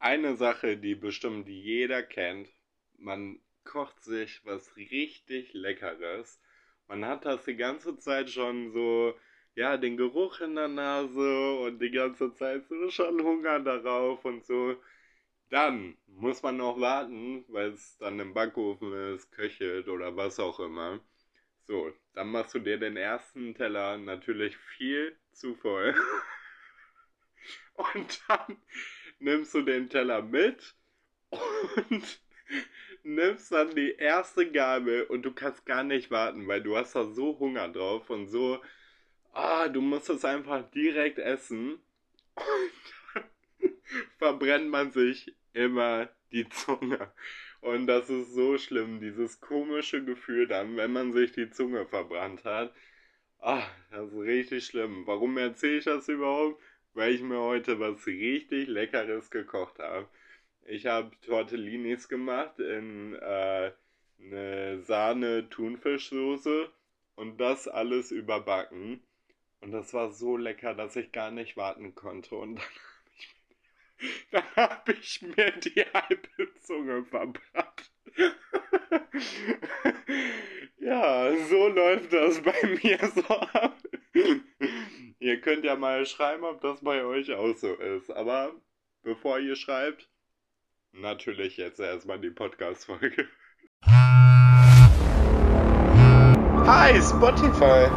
eine Sache, die bestimmt jeder kennt. Man kocht sich was richtig Leckeres. Man hat das die ganze Zeit schon so, ja, den Geruch in der Nase und die ganze Zeit so schon Hunger darauf und so. Dann muss man noch warten, weil es dann im Backofen ist, köchelt oder was auch immer. So, dann machst du dir den ersten Teller natürlich viel zu voll. Und dann nimmst du den Teller mit und nimmst dann die erste Gabel und du kannst gar nicht warten, weil du hast da so Hunger drauf und so, ah, du musst es einfach direkt essen. Und dann verbrennt man sich immer die Zunge. Und das ist so schlimm, dieses komische Gefühl dann, wenn man sich die Zunge verbrannt hat. Ah, das ist richtig schlimm. Warum erzähle ich das überhaupt? Weil ich mir heute was richtig Leckeres gekocht habe. Ich habe Tortellinis gemacht in äh, eine Sahne-Thunfischsoße und das alles überbacken. Und das war so lecker, dass ich gar nicht warten konnte. Und dann habe ich mir die halbe Zunge verbrannt. ja, so läuft das bei mir so ab. Ihr könnt ja mal schreiben, ob das bei euch auch so ist. Aber bevor ihr schreibt, natürlich jetzt erstmal die Podcast-Folge. Hi, Spotify.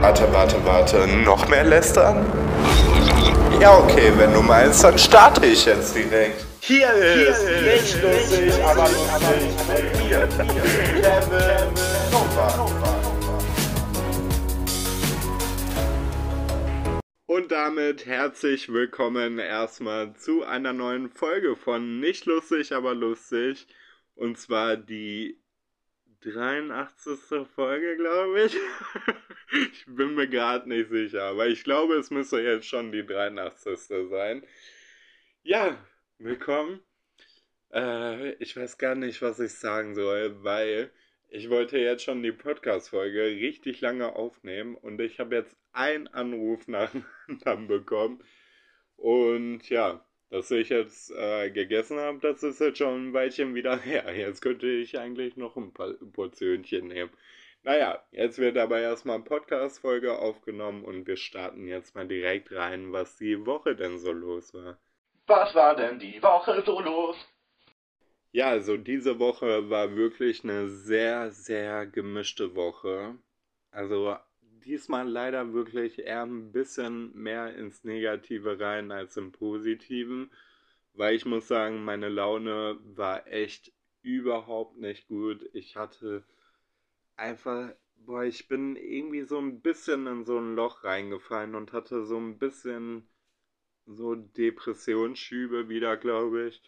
Warte, warte, warte. Noch mehr lästern? Ja, okay, wenn du meinst, dann starte ich jetzt direkt. Hier ist, Hier ist nicht lustig, aber lustig mit mir, Kevin Nova. Und damit herzlich willkommen erstmal zu einer neuen Folge von Nicht lustig, aber lustig. Und zwar die 83. Folge, glaube ich. ich bin mir gerade nicht sicher, aber ich glaube, es müsste jetzt schon die 83. sein. Ja, willkommen. Äh, ich weiß gar nicht, was ich sagen soll, weil ich wollte jetzt schon die Podcast-Folge richtig lange aufnehmen und ich habe jetzt einen Anruf nach dem anderen bekommen. Und ja, dass ich jetzt äh, gegessen habe, das ist jetzt schon ein Weilchen wieder her. Jetzt könnte ich eigentlich noch ein paar Portionchen nehmen. Naja, jetzt wird aber erstmal eine Podcast-Folge aufgenommen und wir starten jetzt mal direkt rein, was die Woche denn so los war. Was war denn die Woche so los? Ja, also diese Woche war wirklich eine sehr, sehr gemischte Woche. Also diesmal leider wirklich eher ein bisschen mehr ins Negative rein als im Positiven, weil ich muss sagen, meine Laune war echt überhaupt nicht gut. Ich hatte einfach, boah, ich bin irgendwie so ein bisschen in so ein Loch reingefallen und hatte so ein bisschen so Depressionsschübe wieder, glaube ich.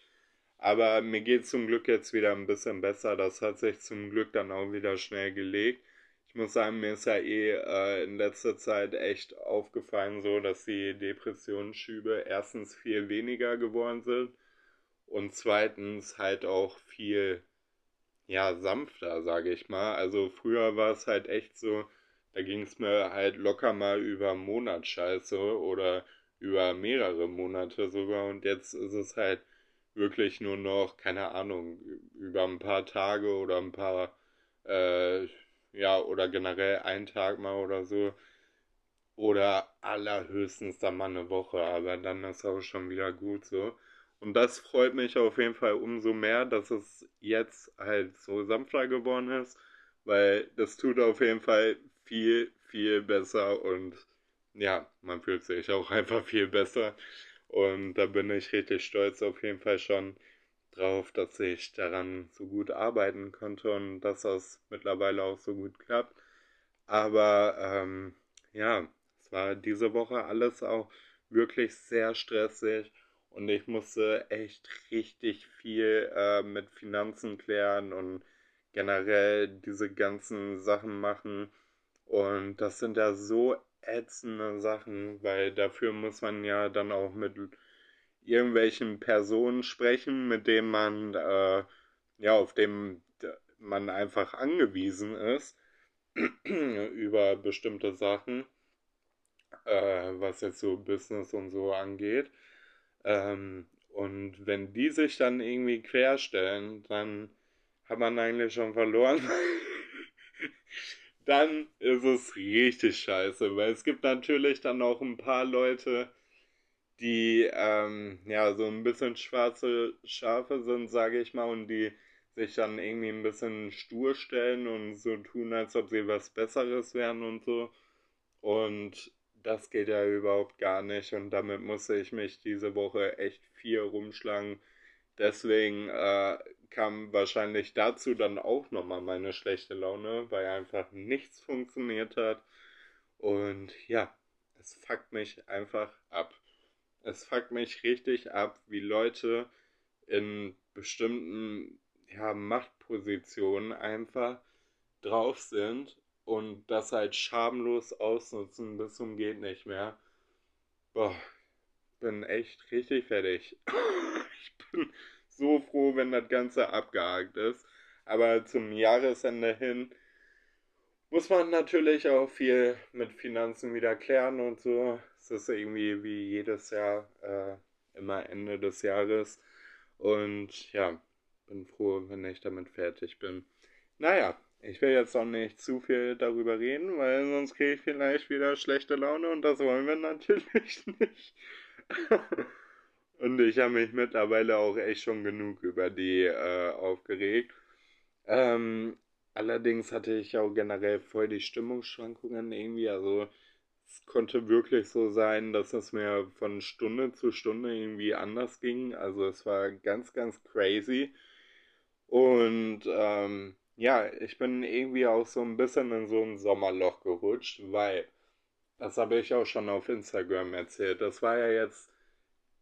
Aber mir geht zum Glück jetzt wieder ein bisschen besser. Das hat sich zum Glück dann auch wieder schnell gelegt muss sagen, mir ist ja eh äh, in letzter Zeit echt aufgefallen, so dass die Depressionsschübe erstens viel weniger geworden sind und zweitens halt auch viel ja sanfter, sage ich mal. Also früher war es halt echt so, da ging es mir halt locker mal über einen Monat scheiße oder über mehrere Monate sogar und jetzt ist es halt wirklich nur noch, keine Ahnung, über ein paar Tage oder ein paar äh, ja, oder generell einen Tag mal oder so. Oder allerhöchstens dann mal eine Woche, aber dann ist auch schon wieder gut so. Und das freut mich auf jeden Fall umso mehr, dass es jetzt halt so sanfter geworden ist, weil das tut auf jeden Fall viel, viel besser und ja, man fühlt sich auch einfach viel besser. Und da bin ich richtig stolz auf jeden Fall schon, drauf, dass ich daran so gut arbeiten konnte und dass das mittlerweile auch so gut klappt. Aber ähm, ja, es war diese Woche alles auch wirklich sehr stressig und ich musste echt richtig viel äh, mit Finanzen klären und generell diese ganzen Sachen machen. Und das sind ja so ätzende Sachen, weil dafür muss man ja dann auch mit irgendwelchen Personen sprechen, mit denen man, äh, ja, auf dem man einfach angewiesen ist über bestimmte Sachen, äh, was jetzt so Business und so angeht. Ähm, Und wenn die sich dann irgendwie querstellen, dann hat man eigentlich schon verloren. dann ist es richtig scheiße, weil es gibt natürlich dann auch ein paar Leute, die ähm, ja so ein bisschen schwarze Schafe sind, sage ich mal, und die sich dann irgendwie ein bisschen stur stellen und so tun, als ob sie was Besseres wären und so. Und das geht ja überhaupt gar nicht und damit musste ich mich diese Woche echt viel rumschlagen. Deswegen äh, kam wahrscheinlich dazu dann auch nochmal meine schlechte Laune, weil einfach nichts funktioniert hat. Und ja, es fuckt mich einfach ab. Es fuckt mich richtig ab, wie Leute in bestimmten ja, Machtpositionen einfach drauf sind und das halt schamlos ausnutzen bis zum geht nicht mehr. Boah, bin echt richtig fertig. ich bin so froh, wenn das Ganze abgehakt ist. Aber zum Jahresende hin muss man natürlich auch viel mit Finanzen wieder klären und so. Es ist irgendwie wie jedes Jahr äh, immer Ende des Jahres. Und ja, bin froh, wenn ich damit fertig bin. Naja, ich will jetzt auch nicht zu viel darüber reden, weil sonst kriege ich vielleicht wieder schlechte Laune und das wollen wir natürlich nicht. und ich habe mich mittlerweile auch echt schon genug über die äh, aufgeregt. Ähm, allerdings hatte ich auch generell voll die Stimmungsschwankungen irgendwie. Also es konnte wirklich so sein, dass es mir von Stunde zu Stunde irgendwie anders ging. Also es war ganz, ganz crazy. Und ähm, ja, ich bin irgendwie auch so ein bisschen in so ein Sommerloch gerutscht, weil, das habe ich auch schon auf Instagram erzählt, das war ja jetzt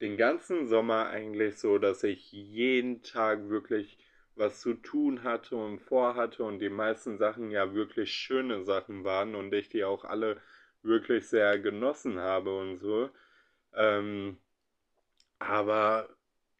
den ganzen Sommer eigentlich so, dass ich jeden Tag wirklich was zu tun hatte und vorhatte und die meisten Sachen ja wirklich schöne Sachen waren und ich die auch alle wirklich sehr genossen habe und so. Ähm, aber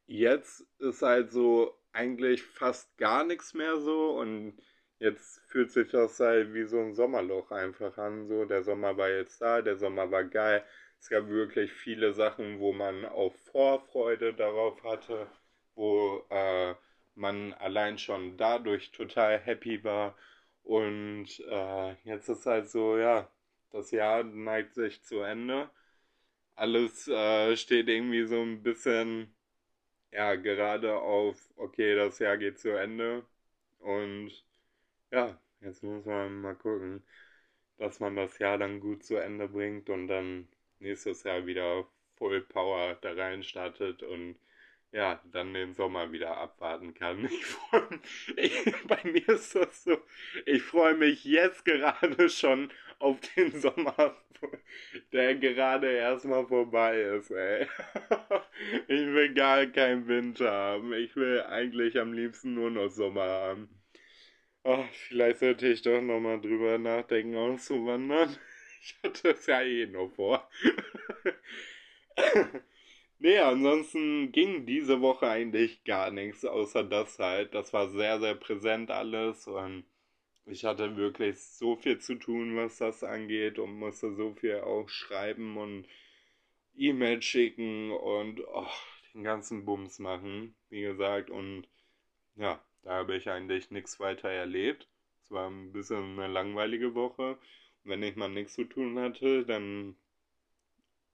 jetzt ist halt so, eigentlich fast gar nichts mehr so und jetzt fühlt sich das halt wie so ein Sommerloch einfach an. So, der Sommer war jetzt da, der Sommer war geil. Es gab wirklich viele Sachen, wo man auch Vorfreude darauf hatte, wo äh, man allein schon dadurch total happy war. Und äh, jetzt ist halt so, ja, das Jahr neigt sich zu Ende. Alles äh, steht irgendwie so ein bisschen ja, gerade auf, okay, das Jahr geht zu Ende und ja, jetzt muss man mal gucken, dass man das Jahr dann gut zu Ende bringt und dann nächstes Jahr wieder Full Power da rein startet und ja, dann den Sommer wieder abwarten kann. Ich freu, ich, bei mir ist das so, ich freue mich jetzt gerade schon auf den Sommer, der gerade erstmal vorbei ist, ey. Ich will gar keinen Winter haben. Ich will eigentlich am liebsten nur noch Sommer haben. Ach, vielleicht sollte ich doch nochmal drüber nachdenken, auszuwandern. Ich hatte es ja eh noch vor. Nee, ansonsten ging diese Woche eigentlich gar nichts, außer das halt. Das war sehr, sehr präsent alles und ich hatte wirklich so viel zu tun, was das angeht und musste so viel auch schreiben und E-Mail schicken und oh, den ganzen Bums machen, wie gesagt. Und ja, da habe ich eigentlich nichts weiter erlebt. Es war ein bisschen eine langweilige Woche. wenn ich mal nichts zu tun hatte, dann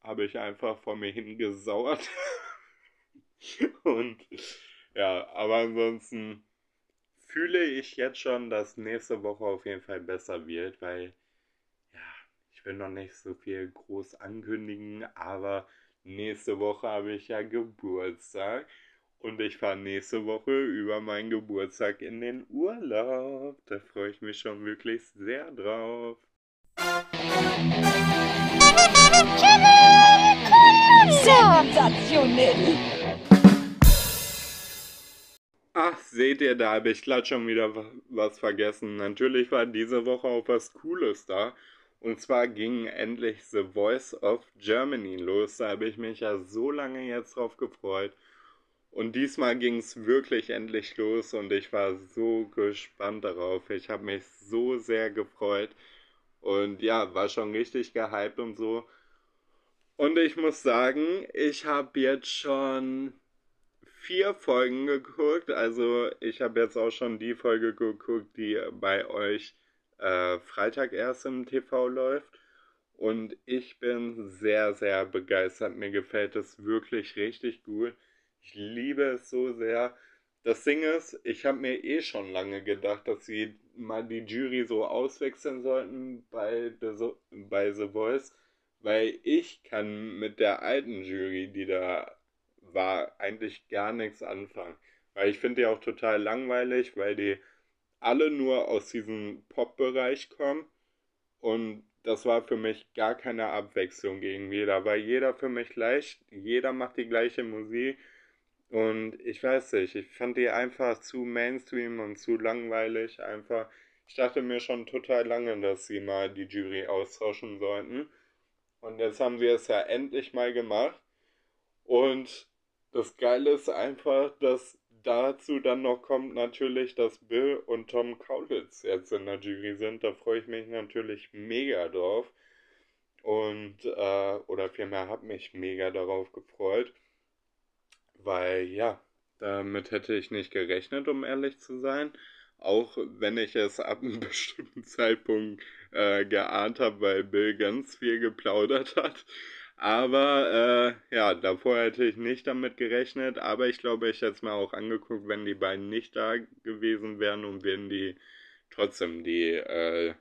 habe ich einfach vor mir hingesauert. und ja, aber ansonsten fühle ich jetzt schon, dass nächste Woche auf jeden Fall besser wird, weil ja, ich will noch nicht so viel groß ankündigen, aber nächste Woche habe ich ja Geburtstag und ich fahre nächste Woche über meinen Geburtstag in den Urlaub. Da freue ich mich schon wirklich sehr drauf. Sensationell! Ach, seht ihr, da habe ich glatt schon wieder was vergessen. Natürlich war diese Woche auch was Cooles da. Und zwar ging endlich The Voice of Germany los. Da habe ich mich ja so lange jetzt drauf gefreut. Und diesmal ging es wirklich endlich los und ich war so gespannt darauf. Ich habe mich so sehr gefreut. Und ja, war schon richtig gehypt und so. Und ich muss sagen, ich habe jetzt schon vier Folgen geguckt. Also ich habe jetzt auch schon die Folge geguckt, die bei euch äh, Freitag erst im TV läuft. Und ich bin sehr, sehr begeistert. Mir gefällt es wirklich richtig gut. Ich liebe es so sehr. Das Ding ist, ich habe mir eh schon lange gedacht, dass sie mal die Jury so auswechseln sollten bei The, bei The Voice, weil ich kann mit der alten Jury, die da war, eigentlich gar nichts anfangen. Weil ich finde die auch total langweilig, weil die alle nur aus diesem Pop-Bereich kommen und das war für mich gar keine Abwechslung irgendwie. Da war jeder für mich gleich, jeder macht die gleiche Musik und ich weiß nicht, ich fand die einfach zu Mainstream und zu langweilig. Einfach, ich dachte mir schon total lange, dass sie mal die Jury austauschen sollten. Und jetzt haben sie es ja endlich mal gemacht. Und das Geile ist einfach, dass dazu dann noch kommt natürlich, dass Bill und Tom Kaulitz jetzt in der Jury sind. Da freue ich mich natürlich mega drauf. Und, äh, oder vielmehr habe mich mega darauf gefreut. Weil ja, damit hätte ich nicht gerechnet, um ehrlich zu sein. Auch wenn ich es ab einem bestimmten Zeitpunkt äh, geahnt habe, weil Bill ganz viel geplaudert hat. Aber äh, ja, davor hätte ich nicht damit gerechnet. Aber ich glaube, ich hätte es mir auch angeguckt, wenn die beiden nicht da gewesen wären und wenn die trotzdem die äh,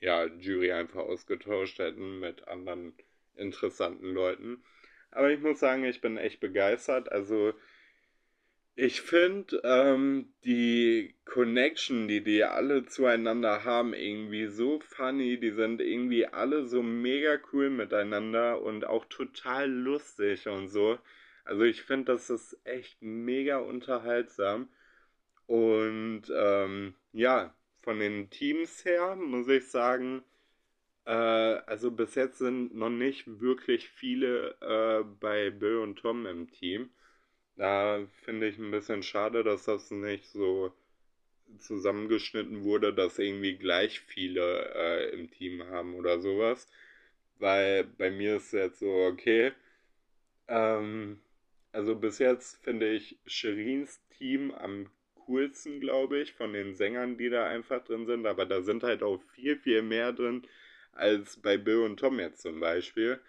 ja, Jury einfach ausgetauscht hätten mit anderen interessanten Leuten. Aber ich muss sagen, ich bin echt begeistert. Also ich finde ähm, die Connection, die die alle zueinander haben, irgendwie so funny. Die sind irgendwie alle so mega cool miteinander und auch total lustig und so. Also ich finde, das ist echt mega unterhaltsam. Und ähm, ja, von den Teams her muss ich sagen, äh, also bis jetzt sind noch nicht wirklich viele äh, bei Bill und Tom im Team. Da finde ich ein bisschen schade, dass das nicht so zusammengeschnitten wurde, dass irgendwie gleich viele äh, im Team haben oder sowas. Weil bei mir ist jetzt so, okay. Ähm, also bis jetzt finde ich Sherins Team am coolsten, glaube ich, von den Sängern, die da einfach drin sind. Aber da sind halt auch viel, viel mehr drin als bei Bill und Tom jetzt zum Beispiel.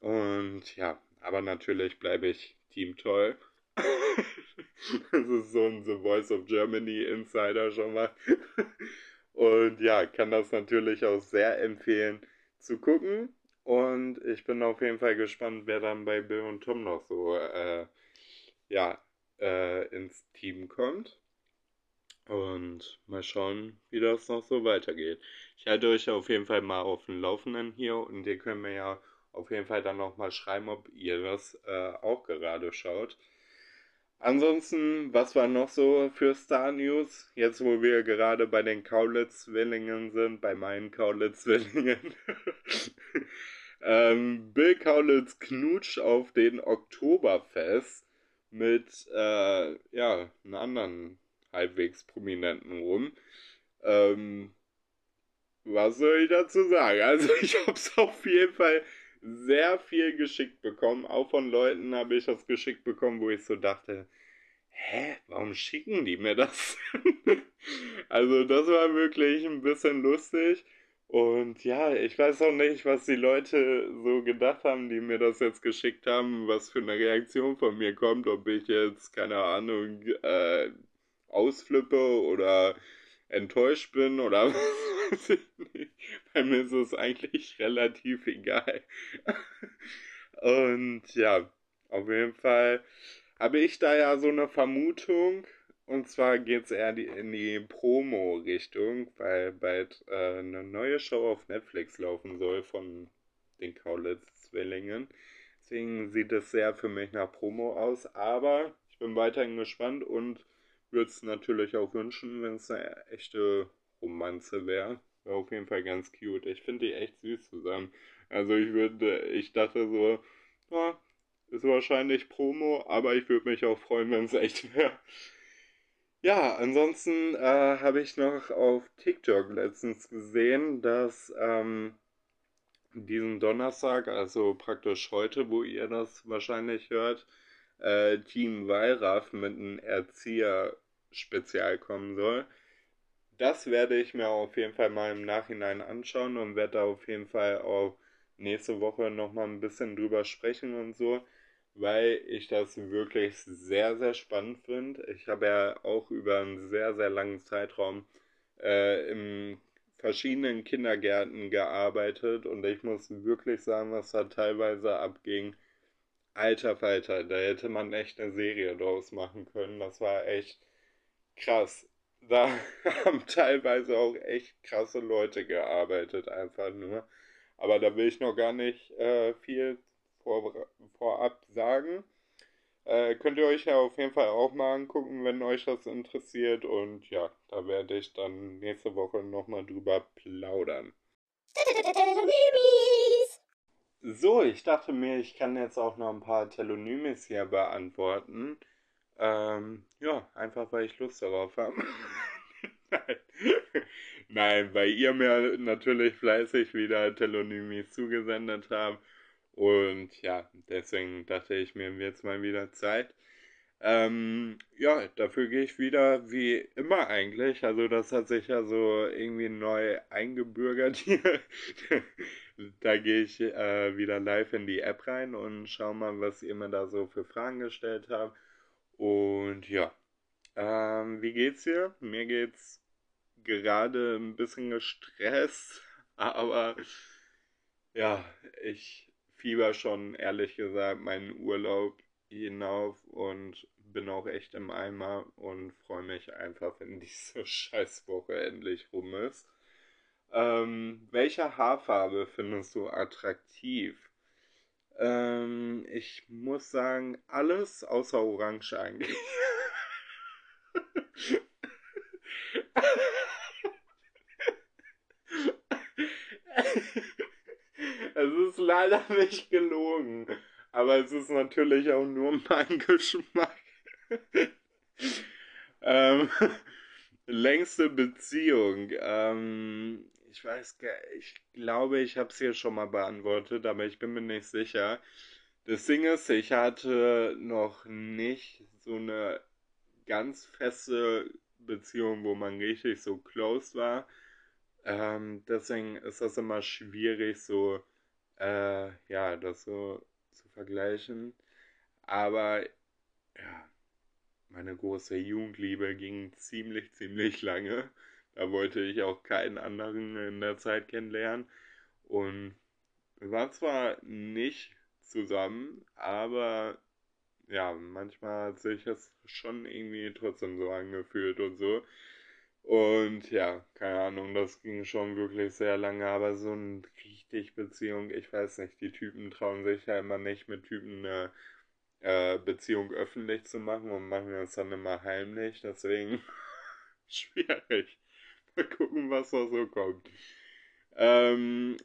Und ja, aber natürlich bleibe ich Team Toll. das ist so ein The Voice of Germany Insider schon mal. Und ja, kann das natürlich auch sehr empfehlen zu gucken. Und ich bin auf jeden Fall gespannt, wer dann bei Bill und Tom noch so äh, ja, äh, ins Team kommt. Und mal schauen, wie das noch so weitergeht. Ich halte euch auf jeden Fall mal auf dem Laufenden hier und ihr könnt mir ja auf jeden Fall dann noch mal schreiben, ob ihr das äh, auch gerade schaut. Ansonsten, was war noch so für Star News? Jetzt, wo wir gerade bei den Kaulitz-Zwillingen sind, bei meinen Kaulitz-Zwillingen. ähm, Bill Kaulitz knutscht auf den Oktoberfest mit, äh, ja, einem anderen halbwegs Prominenten rum. Ähm, was soll ich dazu sagen? Also, ich hab's auf jeden Fall sehr viel geschickt bekommen. Auch von Leuten habe ich das geschickt bekommen, wo ich so dachte, hä, warum schicken die mir das? also das war wirklich ein bisschen lustig. Und ja, ich weiß auch nicht, was die Leute so gedacht haben, die mir das jetzt geschickt haben, was für eine Reaktion von mir kommt, ob ich jetzt, keine Ahnung, äh, ausflippe oder enttäuscht bin oder was weiß ich nicht. Bei mir ist es eigentlich relativ egal. Und ja, auf jeden Fall habe ich da ja so eine Vermutung. Und zwar geht es eher die, in die Promo-Richtung, weil bald äh, eine neue Show auf Netflix laufen soll von den Kaulitz-Zwillingen. Deswegen sieht es sehr für mich nach Promo aus. Aber ich bin weiterhin gespannt und würde es natürlich auch wünschen, wenn es eine echte Romanze wäre. Wäre auf jeden Fall ganz cute. Ich finde die echt süß zusammen. Also ich würde, ich dachte so, ja, ist wahrscheinlich Promo, aber ich würde mich auch freuen, wenn es echt wäre. Ja, ansonsten äh, habe ich noch auf TikTok letztens gesehen, dass ähm, diesen Donnerstag, also praktisch heute, wo ihr das wahrscheinlich hört, äh, Team Wallraff mit einem Erzieher-Spezial kommen soll. Das werde ich mir auf jeden Fall mal im Nachhinein anschauen und werde da auf jeden Fall auch nächste Woche nochmal ein bisschen drüber sprechen und so, weil ich das wirklich sehr, sehr spannend finde. Ich habe ja auch über einen sehr, sehr langen Zeitraum äh, in verschiedenen Kindergärten gearbeitet und ich muss wirklich sagen, was da teilweise abging. Alter Falter, da hätte man echt eine Serie draus machen können. Das war echt krass. Da haben teilweise auch echt krasse Leute gearbeitet, einfach nur. Aber da will ich noch gar nicht äh, viel vor, vorab sagen. Äh, könnt ihr euch ja auf jeden Fall auch mal angucken, wenn euch das interessiert. Und ja, da werde ich dann nächste Woche nochmal drüber plaudern. So, ich dachte mir, ich kann jetzt auch noch ein paar Telonymis hier beantworten. Ähm, ja, einfach weil ich Lust darauf habe. Nein. Weil ihr mir natürlich fleißig wieder Telonymis zugesendet habt. Und ja, deswegen dachte ich mir jetzt mal wieder Zeit. Ähm, ja, dafür gehe ich wieder wie immer eigentlich. Also das hat sich ja so irgendwie neu eingebürgert hier. da gehe ich äh, wieder live in die App rein und schau mal, was ihr mir da so für Fragen gestellt habt. Und ja, ähm, wie geht's dir? Mir geht's gerade ein bisschen gestresst, aber ja, ich fieber schon ehrlich gesagt meinen Urlaub hinauf und bin auch echt im Eimer und freue mich einfach, wenn diese Scheißwoche endlich rum ist. Ähm, welche Haarfarbe findest du attraktiv? Ähm, ich muss sagen, alles außer Orange eigentlich. es ist leider nicht gelogen. Aber es ist natürlich auch nur mein Geschmack. ähm, längste Beziehung. Ähm, ich weiß, ich glaube, ich habe es hier schon mal beantwortet, aber ich bin mir nicht sicher. Das Ding ist, ich hatte noch nicht so eine ganz feste Beziehung, wo man richtig so close war. Ähm, deswegen ist das immer schwierig, so, äh, ja, das so zu vergleichen. Aber, ja, meine große Jugendliebe ging ziemlich, ziemlich lange. Da wollte ich auch keinen anderen in der Zeit kennenlernen. Und wir waren zwar nicht zusammen, aber ja, manchmal hat sich das schon irgendwie trotzdem so angefühlt und so. Und ja, keine Ahnung, das ging schon wirklich sehr lange, aber so eine richtig Beziehung, ich weiß nicht, die Typen trauen sich ja immer nicht mit Typen eine äh, Beziehung öffentlich zu machen und machen das dann immer heimlich, deswegen schwierig. Mal gucken, was da so kommt. Ähm,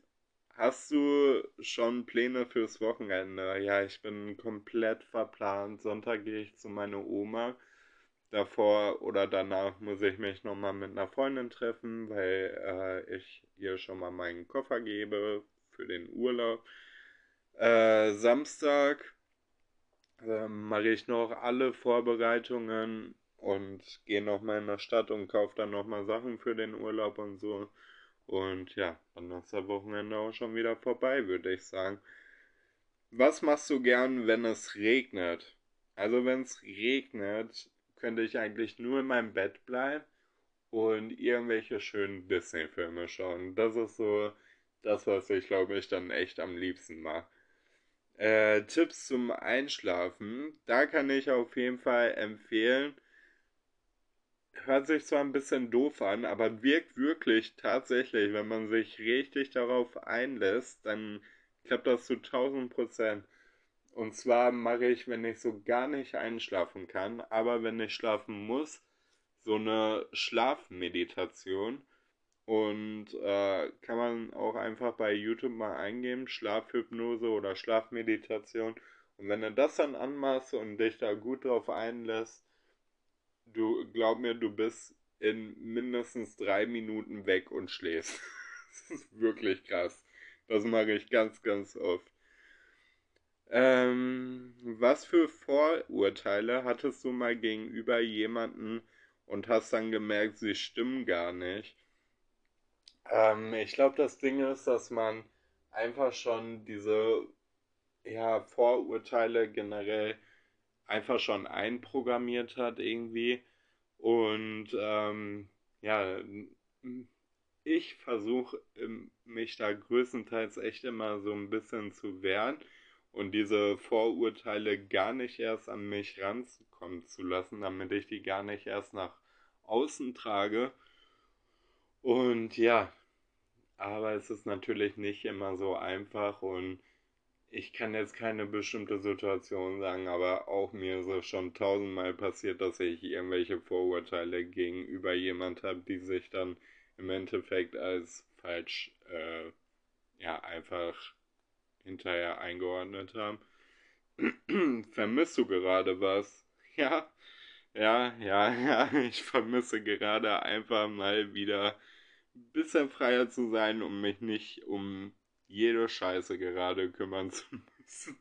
hast du schon Pläne fürs Wochenende? Ja, ich bin komplett verplant. Sonntag gehe ich zu meiner Oma. Davor oder danach muss ich mich nochmal mit einer Freundin treffen, weil äh, ich ihr schon mal meinen Koffer gebe für den Urlaub. Äh, Samstag äh, mache ich noch alle Vorbereitungen und gehe nochmal in der Stadt und kaufe dann nochmal Sachen für den Urlaub und so. Und ja, dann ist das Wochenende auch schon wieder vorbei, würde ich sagen. Was machst du gern, wenn es regnet? Also wenn es regnet, könnte ich eigentlich nur in meinem Bett bleiben und irgendwelche schönen Disney-Filme schauen. Das ist so das, was ich glaube ich dann echt am liebsten mache. Äh, Tipps zum Einschlafen. Da kann ich auf jeden Fall empfehlen, hört sich zwar ein bisschen doof an, aber wirkt wirklich tatsächlich, wenn man sich richtig darauf einlässt, dann klappt das zu 1000 Prozent. Und zwar mache ich, wenn ich so gar nicht einschlafen kann, aber wenn ich schlafen muss, so eine Schlafmeditation. Und äh, kann man auch einfach bei YouTube mal eingeben, Schlafhypnose oder Schlafmeditation. Und wenn du das dann anmachst und dich da gut drauf einlässt, du glaub mir, du bist in mindestens drei Minuten weg und schläfst. das ist wirklich krass. Das mache ich ganz, ganz oft. Ähm, was für Vorurteile hattest du mal gegenüber jemanden und hast dann gemerkt, sie stimmen gar nicht? Ähm, ich glaube, das Ding ist, dass man einfach schon diese ja, Vorurteile generell einfach schon einprogrammiert hat irgendwie. Und ähm, ja, ich versuche mich da größtenteils echt immer so ein bisschen zu wehren und diese Vorurteile gar nicht erst an mich rankommen zu lassen, damit ich die gar nicht erst nach außen trage. Und ja, aber es ist natürlich nicht immer so einfach und ich kann jetzt keine bestimmte Situation sagen, aber auch mir ist es schon tausendmal passiert, dass ich irgendwelche Vorurteile gegenüber jemand habe, die sich dann im Endeffekt als falsch, äh, ja, einfach hinterher eingeordnet haben. Vermisst du gerade was? Ja, ja, ja, ja, ich vermisse gerade einfach mal wieder ein bisschen freier zu sein, um mich nicht um jede Scheiße gerade kümmern zu müssen.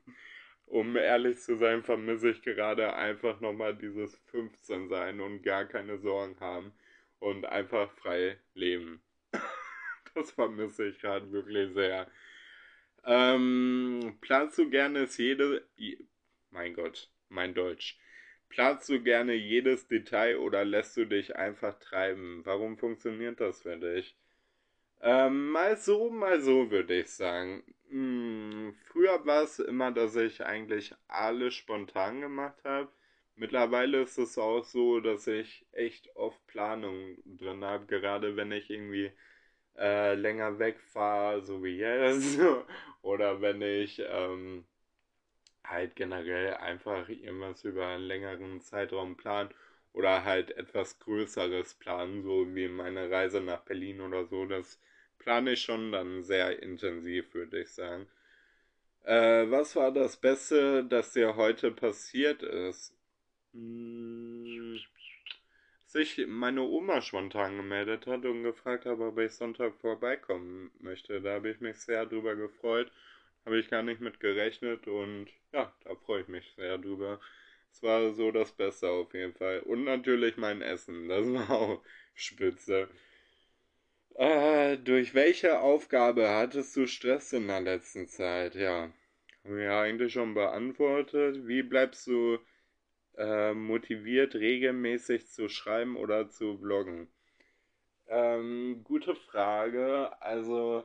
Um ehrlich zu sein, vermisse ich gerade einfach nochmal dieses 15 sein und gar keine Sorgen haben und einfach frei leben. das vermisse ich gerade wirklich sehr. Ähm, planst du gerne jede. Mein Gott, mein Deutsch. Planst du gerne jedes Detail oder lässt du dich einfach treiben? Warum funktioniert das für dich? Ähm, mal so, mal so würde ich sagen. Hm, früher war es immer, dass ich eigentlich alles spontan gemacht habe. Mittlerweile ist es auch so, dass ich echt oft Planung drin habe, gerade wenn ich irgendwie äh, länger wegfahre, so wie jetzt, oder wenn ich ähm, halt generell einfach irgendwas über einen längeren Zeitraum plan oder halt etwas Größeres planen, so wie meine Reise nach Berlin oder so, das plane ich schon dann sehr intensiv, würde ich sagen. Äh, was war das Beste, das dir heute passiert ist? Hm, sich meine Oma spontan gemeldet hat und gefragt hat, ob ich Sonntag vorbeikommen möchte. Da habe ich mich sehr drüber gefreut. Habe ich gar nicht mit gerechnet und ja, da freue ich mich sehr drüber. Es war so das Beste auf jeden Fall. Und natürlich mein Essen. Das war auch spitze. Äh, durch welche Aufgabe hattest du Stress in der letzten Zeit? Ja, haben wir eigentlich schon beantwortet. Wie bleibst du äh, motiviert, regelmäßig zu schreiben oder zu bloggen? Ähm, gute Frage. Also,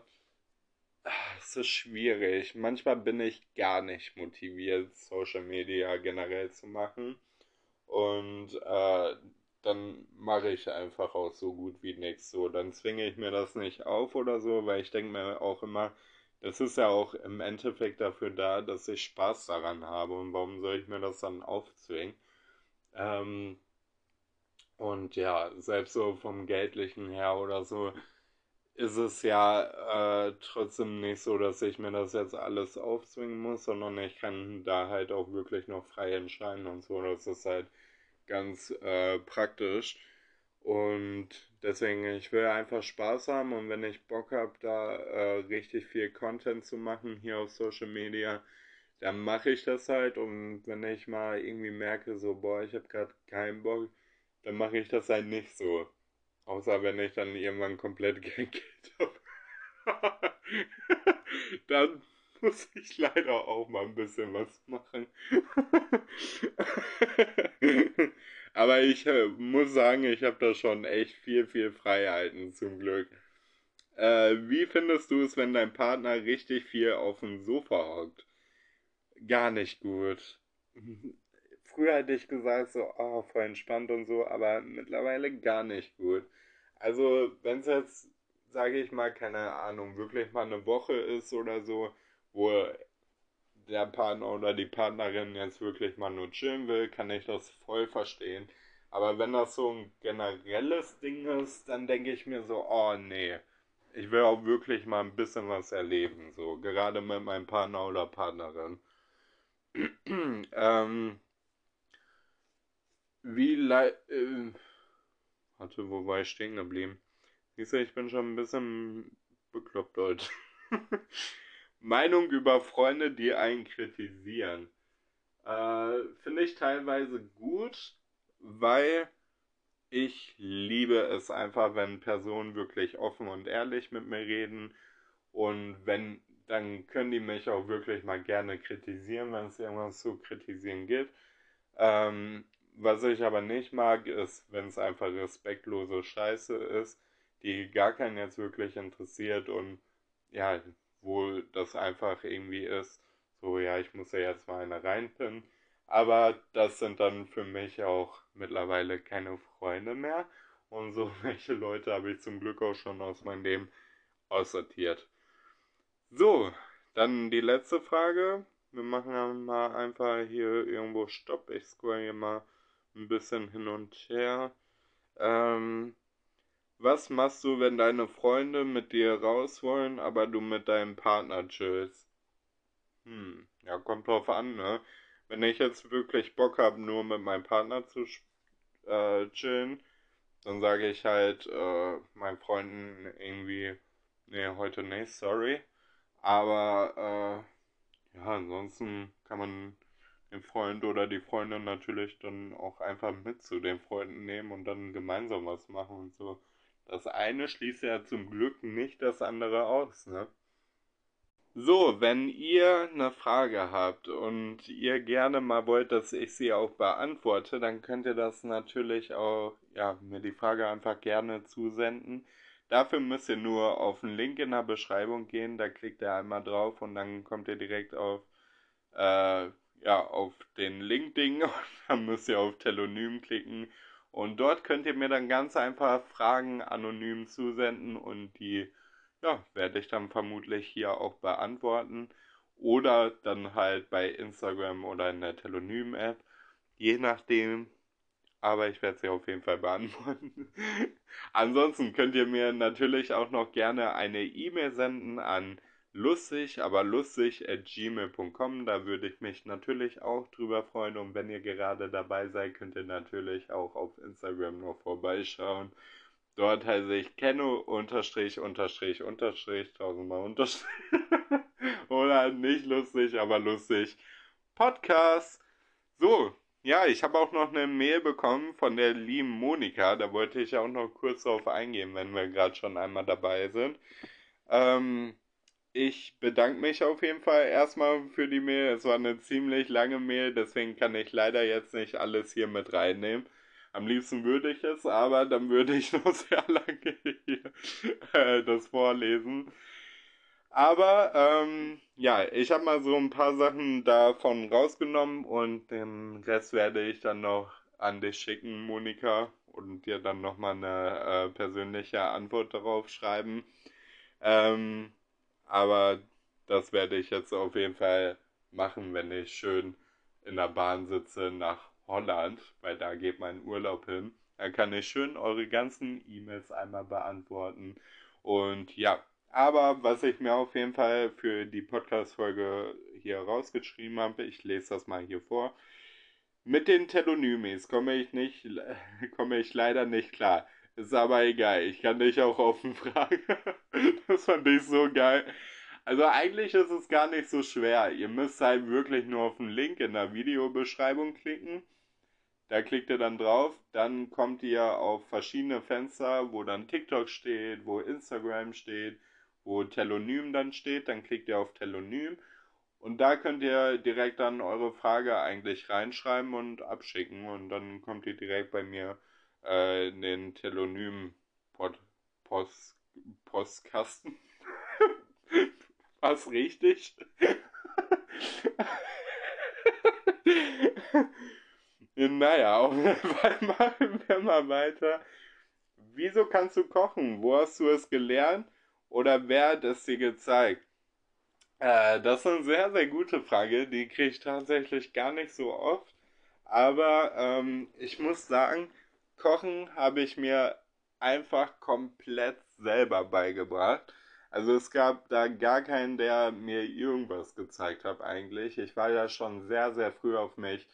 es ist schwierig. Manchmal bin ich gar nicht motiviert, Social Media generell zu machen. Und äh, dann mache ich einfach auch so gut wie nichts. So, dann zwinge ich mir das nicht auf oder so, weil ich denke mir auch immer, das ist ja auch im Endeffekt dafür da, dass ich Spaß daran habe. Und warum soll ich mir das dann aufzwingen? Ähm, und ja, selbst so vom Geldlichen her oder so, ist es ja äh, trotzdem nicht so, dass ich mir das jetzt alles aufzwingen muss, sondern ich kann da halt auch wirklich noch frei entscheiden und so. Das ist halt ganz äh, praktisch. Und deswegen, ich will einfach Spaß haben und wenn ich Bock habe, da äh, richtig viel Content zu machen hier auf Social Media, dann mache ich das halt. Und wenn ich mal irgendwie merke, so, boah, ich habe gerade keinen Bock, dann mache ich das halt nicht so. Außer wenn ich dann irgendwann komplett kein Geld habe. dann muss ich leider auch mal ein bisschen was machen. Aber ich äh, muss sagen, ich habe da schon echt viel, viel Freiheiten zum Glück. Äh, wie findest du es, wenn dein Partner richtig viel auf dem Sofa hockt? Gar nicht gut. Früher hätte ich gesagt, so, oh, voll entspannt und so, aber mittlerweile gar nicht gut. Also, wenn es jetzt, sage ich mal, keine Ahnung, wirklich mal eine Woche ist oder so, wo der Partner oder die Partnerin jetzt wirklich mal nur chillen will, kann ich das voll verstehen. Aber wenn das so ein generelles Ding ist, dann denke ich mir so, oh nee, ich will auch wirklich mal ein bisschen was erleben, so gerade mit meinem Partner oder Partnerin. ähm, wie leid. Äh, warte, wo war ich stehen geblieben? Siehst du, ich bin schon ein bisschen bekloppt heute. Meinung über Freunde, die einen kritisieren. Äh, Finde ich teilweise gut, weil ich liebe es einfach, wenn Personen wirklich offen und ehrlich mit mir reden. Und wenn, dann können die mich auch wirklich mal gerne kritisieren, wenn es irgendwas zu kritisieren gibt. Ähm, was ich aber nicht mag, ist, wenn es einfach respektlose Scheiße ist, die gar keinen jetzt wirklich interessiert und ja, wo das einfach irgendwie ist, so ja, ich muss ja jetzt mal eine reinpinnen. Aber das sind dann für mich auch mittlerweile keine Freunde mehr. Und so welche Leute habe ich zum Glück auch schon aus meinem Leben aussortiert. So, dann die letzte Frage. Wir machen dann mal einfach hier irgendwo Stopp. Ich scroll hier mal ein bisschen hin und her. Ähm, was machst du, wenn deine Freunde mit dir raus wollen, aber du mit deinem Partner chillst? Hm, ja, kommt drauf an, ne? Wenn ich jetzt wirklich Bock habe, nur mit meinem Partner zu äh, chillen, dann sage ich halt äh, meinen Freunden irgendwie, nee, heute nicht, sorry. Aber äh, ja, ansonsten kann man den Freund oder die Freundin natürlich dann auch einfach mit zu den Freunden nehmen und dann gemeinsam was machen und so. Das eine schließt ja zum Glück nicht das andere aus, ne? So, wenn ihr eine Frage habt und ihr gerne mal wollt, dass ich sie auch beantworte, dann könnt ihr das natürlich auch, ja, mir die Frage einfach gerne zusenden. Dafür müsst ihr nur auf den Link in der Beschreibung gehen, da klickt ihr einmal drauf und dann kommt ihr direkt auf, äh, ja, auf den Link-Ding und dann müsst ihr auf Telonym klicken und dort könnt ihr mir dann ganz einfach Fragen anonym zusenden und die ja, werde ich dann vermutlich hier auch beantworten. Oder dann halt bei Instagram oder in der Telonym-App. Je nachdem. Aber ich werde sie auf jeden Fall beantworten. Ansonsten könnt ihr mir natürlich auch noch gerne eine E-Mail senden an lustig, aber lustig at gmail.com. Da würde ich mich natürlich auch drüber freuen. Und wenn ihr gerade dabei seid, könnt ihr natürlich auch auf Instagram noch vorbeischauen. Dort heiße ich Kenno unterstrich unterstrich unterstrich tausendmal unterstrich. Oder nicht lustig, aber lustig. Podcast. So, ja, ich habe auch noch eine Mail bekommen von der lieben Monika. Da wollte ich auch noch kurz drauf eingehen, wenn wir gerade schon einmal dabei sind. Ähm, ich bedanke mich auf jeden Fall erstmal für die Mail. Es war eine ziemlich lange Mail, deswegen kann ich leider jetzt nicht alles hier mit reinnehmen. Am liebsten würde ich es, aber dann würde ich noch sehr lange hier äh, das vorlesen. Aber ähm, ja, ich habe mal so ein paar Sachen davon rausgenommen und den Rest werde ich dann noch an dich schicken, Monika, und dir dann nochmal eine äh, persönliche Antwort darauf schreiben. Ähm, aber das werde ich jetzt auf jeden Fall machen, wenn ich schön in der Bahn sitze nach Holland, weil da geht mein Urlaub hin. Da kann ich schön eure ganzen E-Mails einmal beantworten. Und ja, aber was ich mir auf jeden Fall für die Podcast-Folge hier rausgeschrieben habe, ich lese das mal hier vor. Mit den Telonymis komme ich nicht, komme ich leider nicht klar. Ist aber egal, ich kann dich auch offen fragen. das fand ich so geil. Also eigentlich ist es gar nicht so schwer. Ihr müsst halt wirklich nur auf den Link in der Videobeschreibung klicken. Da klickt ihr dann drauf, dann kommt ihr auf verschiedene Fenster, wo dann TikTok steht, wo Instagram steht, wo Telonym dann steht, dann klickt ihr auf Telonym und da könnt ihr direkt dann eure Frage eigentlich reinschreiben und abschicken und dann kommt ihr direkt bei mir äh, in den Telonym -Pod Post Postkasten. Was richtig? naja, auf jeden Fall machen wir mal weiter. Wieso kannst du kochen? Wo hast du es gelernt? Oder wer hat es dir gezeigt? Äh, das ist eine sehr, sehr gute Frage. Die kriege ich tatsächlich gar nicht so oft. Aber ähm, ich muss sagen, Kochen habe ich mir einfach komplett selber beigebracht. Also es gab da gar keinen, der mir irgendwas gezeigt hat eigentlich. Ich war ja schon sehr, sehr früh auf mich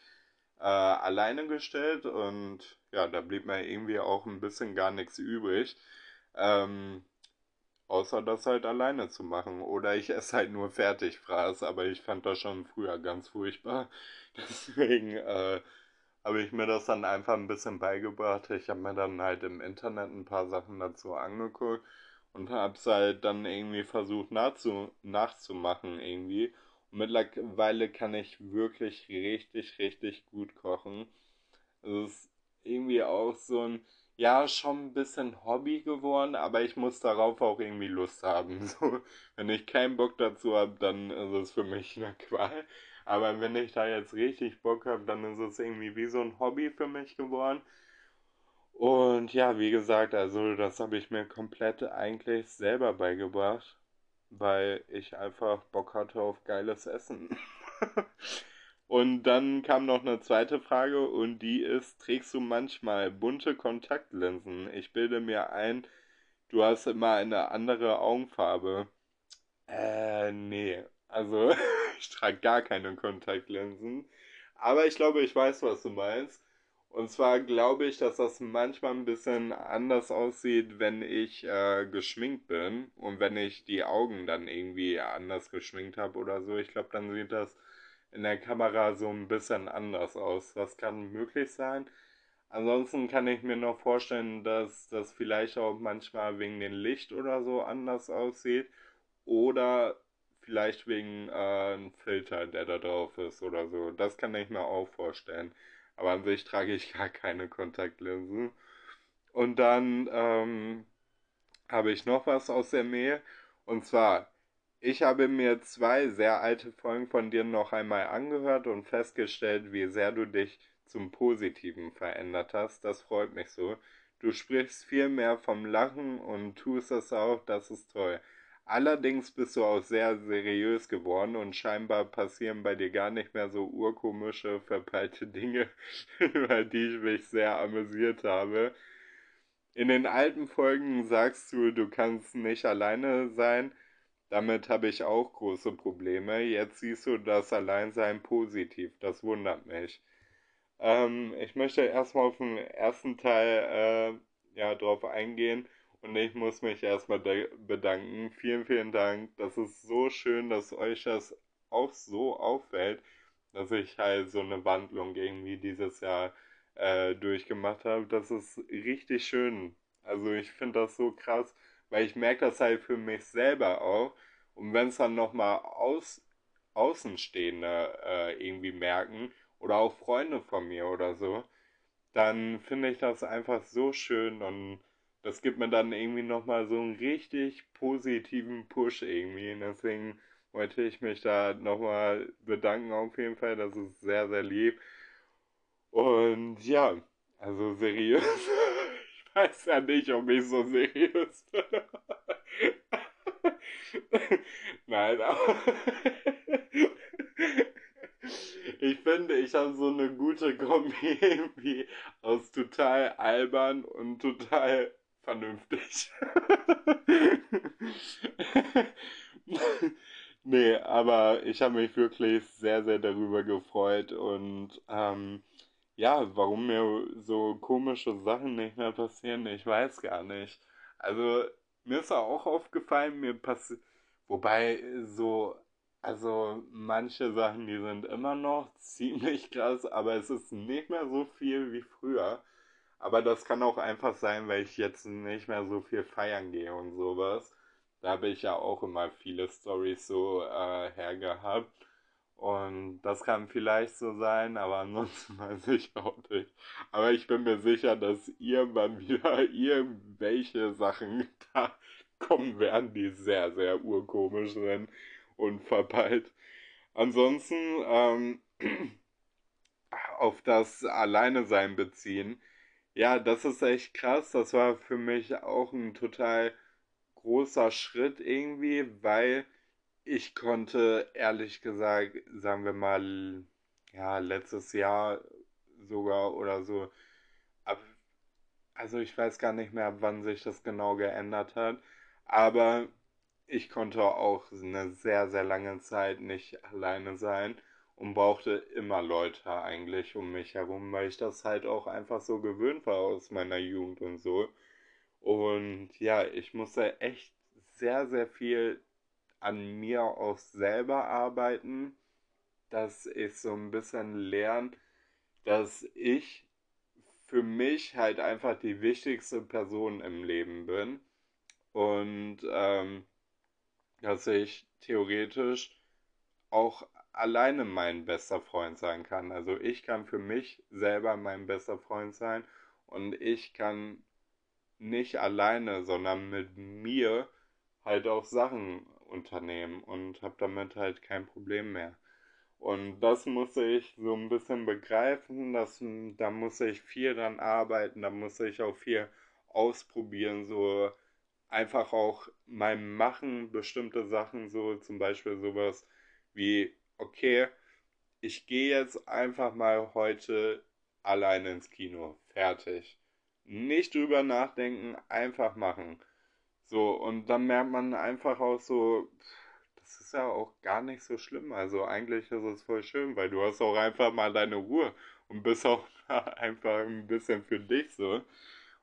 äh, alleine gestellt und ja, da blieb mir irgendwie auch ein bisschen gar nichts übrig. Ähm, Außer das halt alleine zu machen. Oder ich esse halt nur Fertigfraß, aber ich fand das schon früher ganz furchtbar. Deswegen äh, habe ich mir das dann einfach ein bisschen beigebracht. Ich habe mir dann halt im Internet ein paar Sachen dazu angeguckt und habe es halt dann irgendwie versucht nachzu nachzumachen irgendwie. Und mittlerweile kann ich wirklich richtig, richtig gut kochen. Es ist irgendwie auch so ein ja, schon ein bisschen Hobby geworden, aber ich muss darauf auch irgendwie Lust haben. So, wenn ich keinen Bock dazu habe, dann ist es für mich eine Qual. Aber wenn ich da jetzt richtig Bock habe, dann ist es irgendwie wie so ein Hobby für mich geworden. Und ja, wie gesagt, also das habe ich mir komplett eigentlich selber beigebracht, weil ich einfach Bock hatte auf geiles Essen. Und dann kam noch eine zweite Frage und die ist, trägst du manchmal bunte Kontaktlinsen? Ich bilde mir ein, du hast immer eine andere Augenfarbe. Äh, nee. Also, ich trage gar keine Kontaktlinsen. Aber ich glaube, ich weiß, was du meinst. Und zwar glaube ich, dass das manchmal ein bisschen anders aussieht, wenn ich äh, geschminkt bin und wenn ich die Augen dann irgendwie anders geschminkt habe oder so. Ich glaube, dann sieht das in der Kamera so ein bisschen anders aus. Das kann möglich sein. Ansonsten kann ich mir noch vorstellen, dass das vielleicht auch manchmal wegen dem Licht oder so anders aussieht. Oder vielleicht wegen äh, einem Filter, der da drauf ist oder so. Das kann ich mir auch vorstellen. Aber an sich trage ich gar keine Kontaktlinsen. Und dann ähm, habe ich noch was aus der Nähe. Und zwar ich habe mir zwei sehr alte Folgen von dir noch einmal angehört und festgestellt, wie sehr du dich zum Positiven verändert hast. Das freut mich so. Du sprichst viel mehr vom Lachen und tust es auch, das ist toll. Allerdings bist du auch sehr seriös geworden und scheinbar passieren bei dir gar nicht mehr so urkomische, verpeilte Dinge, über die ich mich sehr amüsiert habe. In den alten Folgen sagst du, du kannst nicht alleine sein damit habe ich auch große Probleme. Jetzt siehst du das Alleinsein positiv. Das wundert mich. Ähm, ich möchte erstmal auf den ersten Teil äh, ja, drauf eingehen. Und ich muss mich erstmal bedanken. Vielen, vielen Dank. Das ist so schön, dass euch das auch so auffällt, dass ich halt so eine Wandlung irgendwie dieses Jahr äh, durchgemacht habe. Das ist richtig schön. Also ich finde das so krass weil ich merke das halt für mich selber auch. Und wenn es dann nochmal aus, Außenstehende äh, irgendwie merken oder auch Freunde von mir oder so, dann finde ich das einfach so schön und das gibt mir dann irgendwie nochmal so einen richtig positiven Push irgendwie. Und deswegen wollte ich mich da nochmal bedanken auf jeden Fall. Das ist sehr, sehr lieb. Und ja, also seriös. weiß ja nicht, ob ich so seriös bin. Nein, aber ich finde, ich habe so eine gute Kombi irgendwie aus total albern und total vernünftig. nee, aber ich habe mich wirklich sehr, sehr darüber gefreut und ähm, ja, warum mir so komische Sachen nicht mehr passieren, ich weiß gar nicht. Also, mir ist auch aufgefallen, mir passiert, wobei so, also manche Sachen, die sind immer noch ziemlich krass, aber es ist nicht mehr so viel wie früher. Aber das kann auch einfach sein, weil ich jetzt nicht mehr so viel feiern gehe und sowas. Da habe ich ja auch immer viele Stories so äh, hergehabt. Und das kann vielleicht so sein, aber ansonsten weiß ich auch nicht. Aber ich bin mir sicher, dass irgendwann wieder irgendwelche Sachen da kommen werden, die sehr, sehr urkomisch sind und verpeilt. Ansonsten ähm, auf das Alleine-Sein beziehen. Ja, das ist echt krass. Das war für mich auch ein total großer Schritt irgendwie, weil ich konnte ehrlich gesagt, sagen wir mal, ja, letztes Jahr sogar oder so, ab, also ich weiß gar nicht mehr, wann sich das genau geändert hat, aber ich konnte auch eine sehr, sehr lange Zeit nicht alleine sein und brauchte immer Leute eigentlich um mich herum, weil ich das halt auch einfach so gewöhnt war aus meiner Jugend und so. Und ja, ich musste echt sehr, sehr viel an mir auch selber arbeiten, dass ich so ein bisschen lerne, dass ich für mich halt einfach die wichtigste Person im Leben bin und ähm, dass ich theoretisch auch alleine mein bester Freund sein kann. Also ich kann für mich selber mein bester Freund sein und ich kann nicht alleine, sondern mit mir halt auch Sachen unternehmen und habe damit halt kein Problem mehr. Und das muss ich so ein bisschen begreifen, dass, da muss ich viel dran arbeiten, da muss ich auch viel ausprobieren, so einfach auch beim Machen bestimmte Sachen, so zum Beispiel sowas wie, okay, ich gehe jetzt einfach mal heute alleine ins Kino, fertig. Nicht drüber nachdenken, einfach machen. So, und dann merkt man einfach auch so, das ist ja auch gar nicht so schlimm. Also eigentlich ist es voll schön, weil du hast auch einfach mal deine Ruhe und bist auch einfach ein bisschen für dich so.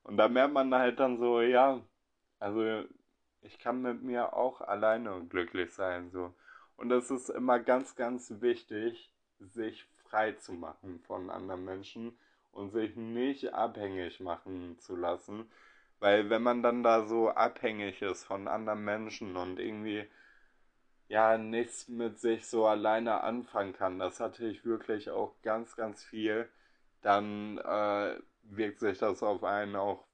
Und da merkt man halt dann so, ja, also ich kann mit mir auch alleine glücklich sein so. Und es ist immer ganz, ganz wichtig, sich frei zu machen von anderen Menschen und sich nicht abhängig machen zu lassen. Weil wenn man dann da so abhängig ist von anderen Menschen und irgendwie ja nichts mit sich so alleine anfangen kann, das hatte ich wirklich auch ganz, ganz viel, dann äh, wirkt sich das auf einen auch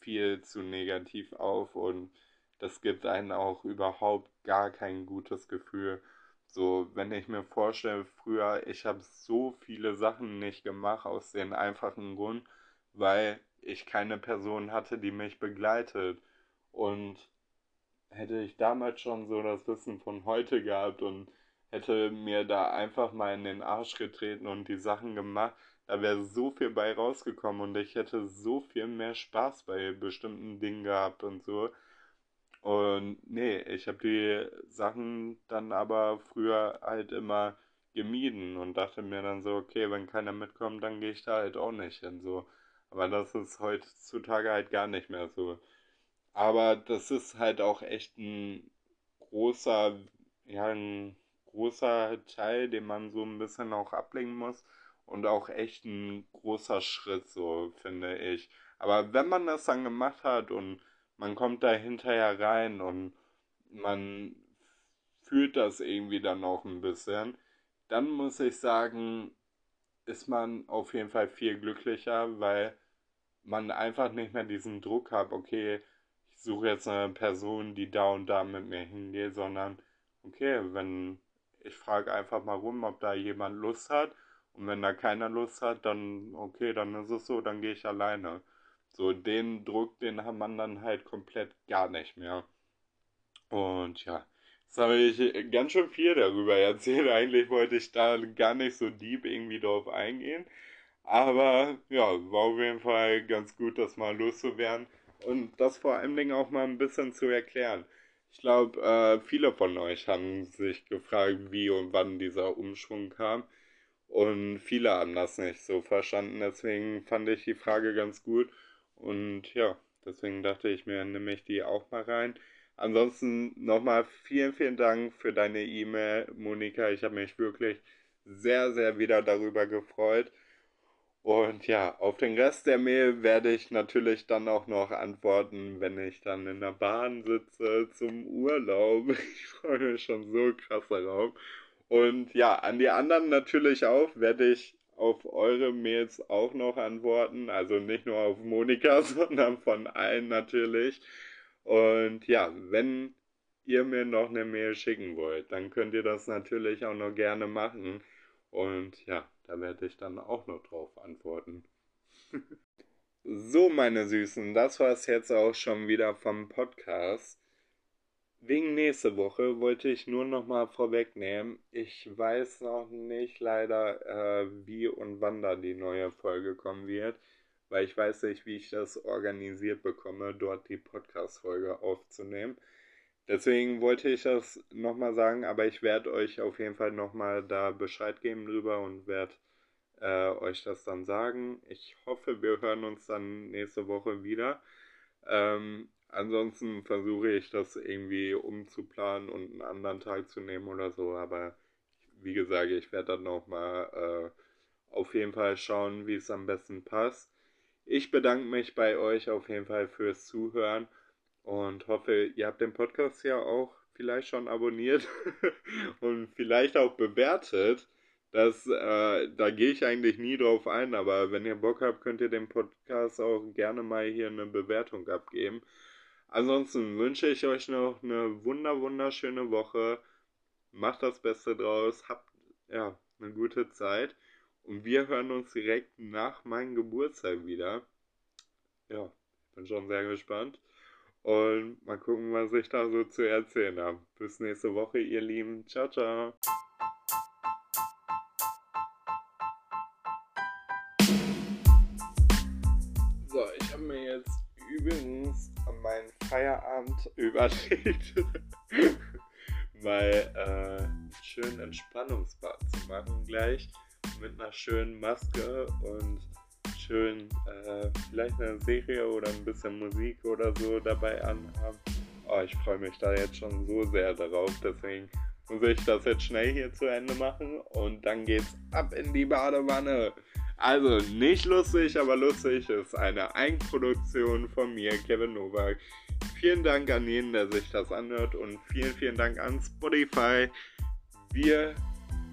viel zu negativ auf und das gibt einen auch überhaupt gar kein gutes Gefühl. So, wenn ich mir vorstelle, früher, ich habe so viele Sachen nicht gemacht aus dem einfachen Grund, weil ich keine Person hatte, die mich begleitet. Und hätte ich damals schon so das Wissen von heute gehabt und hätte mir da einfach mal in den Arsch getreten und die Sachen gemacht, da wäre so viel bei rausgekommen und ich hätte so viel mehr Spaß bei bestimmten Dingen gehabt und so. Und nee, ich habe die Sachen dann aber früher halt immer gemieden und dachte mir dann so, okay, wenn keiner mitkommt, dann gehe ich da halt auch nicht hin. So. Aber das ist heutzutage halt gar nicht mehr so. Aber das ist halt auch echt ein großer, ja, ein großer Teil, den man so ein bisschen auch ablegen muss. Und auch echt ein großer Schritt, so finde ich. Aber wenn man das dann gemacht hat und man kommt da hinterher rein und man fühlt das irgendwie dann auch ein bisschen, dann muss ich sagen, ist man auf jeden Fall viel glücklicher, weil man einfach nicht mehr diesen Druck hat, okay, ich suche jetzt eine Person, die da und da mit mir hingeht, sondern okay, wenn ich frage einfach mal rum, ob da jemand Lust hat und wenn da keiner Lust hat, dann okay, dann ist es so, dann gehe ich alleine. So, den Druck, den hat man dann halt komplett gar nicht mehr. Und ja, jetzt habe ich ganz schön viel darüber erzählt. Eigentlich wollte ich da gar nicht so deep irgendwie drauf eingehen. Aber ja, war auf jeden Fall ganz gut, das mal loszuwerden und das vor allen Dingen auch mal ein bisschen zu erklären. Ich glaube, äh, viele von euch haben sich gefragt, wie und wann dieser Umschwung kam. Und viele haben das nicht so verstanden. Deswegen fand ich die Frage ganz gut. Und ja, deswegen dachte ich mir, nehme ich die auch mal rein. Ansonsten nochmal vielen, vielen Dank für deine E-Mail, Monika. Ich habe mich wirklich sehr, sehr wieder darüber gefreut. Und ja, auf den Rest der Mail werde ich natürlich dann auch noch antworten, wenn ich dann in der Bahn sitze zum Urlaub. Ich freue mich schon so krass darauf. Und ja, an die anderen natürlich auch werde ich auf eure Mails auch noch antworten. Also nicht nur auf Monika, sondern von allen natürlich. Und ja, wenn ihr mir noch eine Mail schicken wollt, dann könnt ihr das natürlich auch noch gerne machen. Und ja, da werde ich dann auch noch drauf antworten. so, meine Süßen, das war es jetzt auch schon wieder vom Podcast. Wegen nächste Woche wollte ich nur noch mal vorwegnehmen. Ich weiß noch nicht leider, äh, wie und wann da die neue Folge kommen wird, weil ich weiß nicht, wie ich das organisiert bekomme, dort die Podcast-Folge aufzunehmen. Deswegen wollte ich das noch mal sagen, aber ich werde euch auf jeden Fall noch mal da Bescheid geben drüber und werde äh, euch das dann sagen. Ich hoffe, wir hören uns dann nächste Woche wieder. Ähm, Ansonsten versuche ich das irgendwie umzuplanen und einen anderen Tag zu nehmen oder so, aber wie gesagt, ich werde dann nochmal äh, auf jeden Fall schauen, wie es am besten passt. Ich bedanke mich bei euch auf jeden Fall fürs Zuhören und hoffe, ihr habt den Podcast ja auch vielleicht schon abonniert und vielleicht auch bewertet. Das, äh, da gehe ich eigentlich nie drauf ein, aber wenn ihr Bock habt, könnt ihr dem Podcast auch gerne mal hier eine Bewertung abgeben. Ansonsten wünsche ich euch noch eine wunder wunderschöne Woche. Macht das Beste draus, habt ja eine gute Zeit und wir hören uns direkt nach meinem Geburtstag wieder. Ja, bin schon sehr gespannt. Und mal gucken, was ich da so zu erzählen habe. Bis nächste Woche, ihr Lieben. Ciao, ciao. Feierabend überlegt, mal äh, einen schönen Entspannungsbad zu machen gleich mit einer schönen Maske und schön äh, vielleicht eine Serie oder ein bisschen Musik oder so dabei anhaben. Oh, ich freue mich da jetzt schon so sehr darauf, deswegen muss ich das jetzt schnell hier zu Ende machen und dann geht's ab in die Badewanne. Also nicht lustig, aber lustig ist eine Eigenproduktion von mir, Kevin Novak. Vielen Dank an jeden, der sich das anhört und vielen, vielen Dank an Spotify. Wir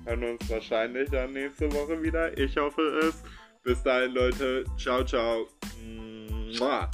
hören uns wahrscheinlich dann nächste Woche wieder. Ich hoffe es. Bis dahin, Leute. Ciao, ciao. Mua.